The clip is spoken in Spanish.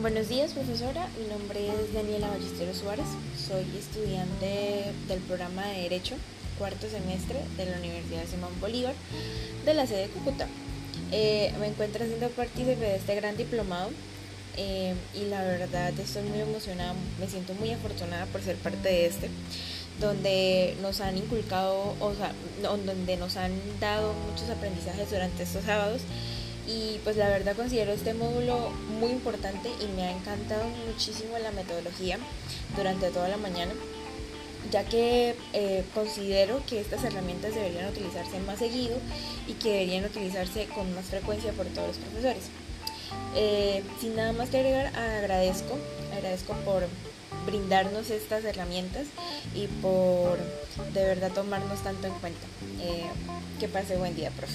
Buenos días, profesora. Mi nombre es Daniela Ballesteros Suárez. Soy estudiante del programa de Derecho, cuarto semestre de la Universidad Simón Bolívar, de la sede de Cúcuta. Eh, me encuentro haciendo partícipe de este gran diplomado eh, y la verdad estoy muy emocionada, me siento muy afortunada por ser parte de este, donde nos han inculcado, o sea, donde nos han dado muchos aprendizajes durante estos sábados y pues la verdad considero este módulo muy importante y me ha encantado muchísimo la metodología durante toda la mañana ya que eh, considero que estas herramientas deberían utilizarse más seguido y que deberían utilizarse con más frecuencia por todos los profesores. Eh, sin nada más que agregar, agradezco, agradezco por brindarnos estas herramientas y por de verdad tomarnos tanto en cuenta. Eh, que pase buen día, profe.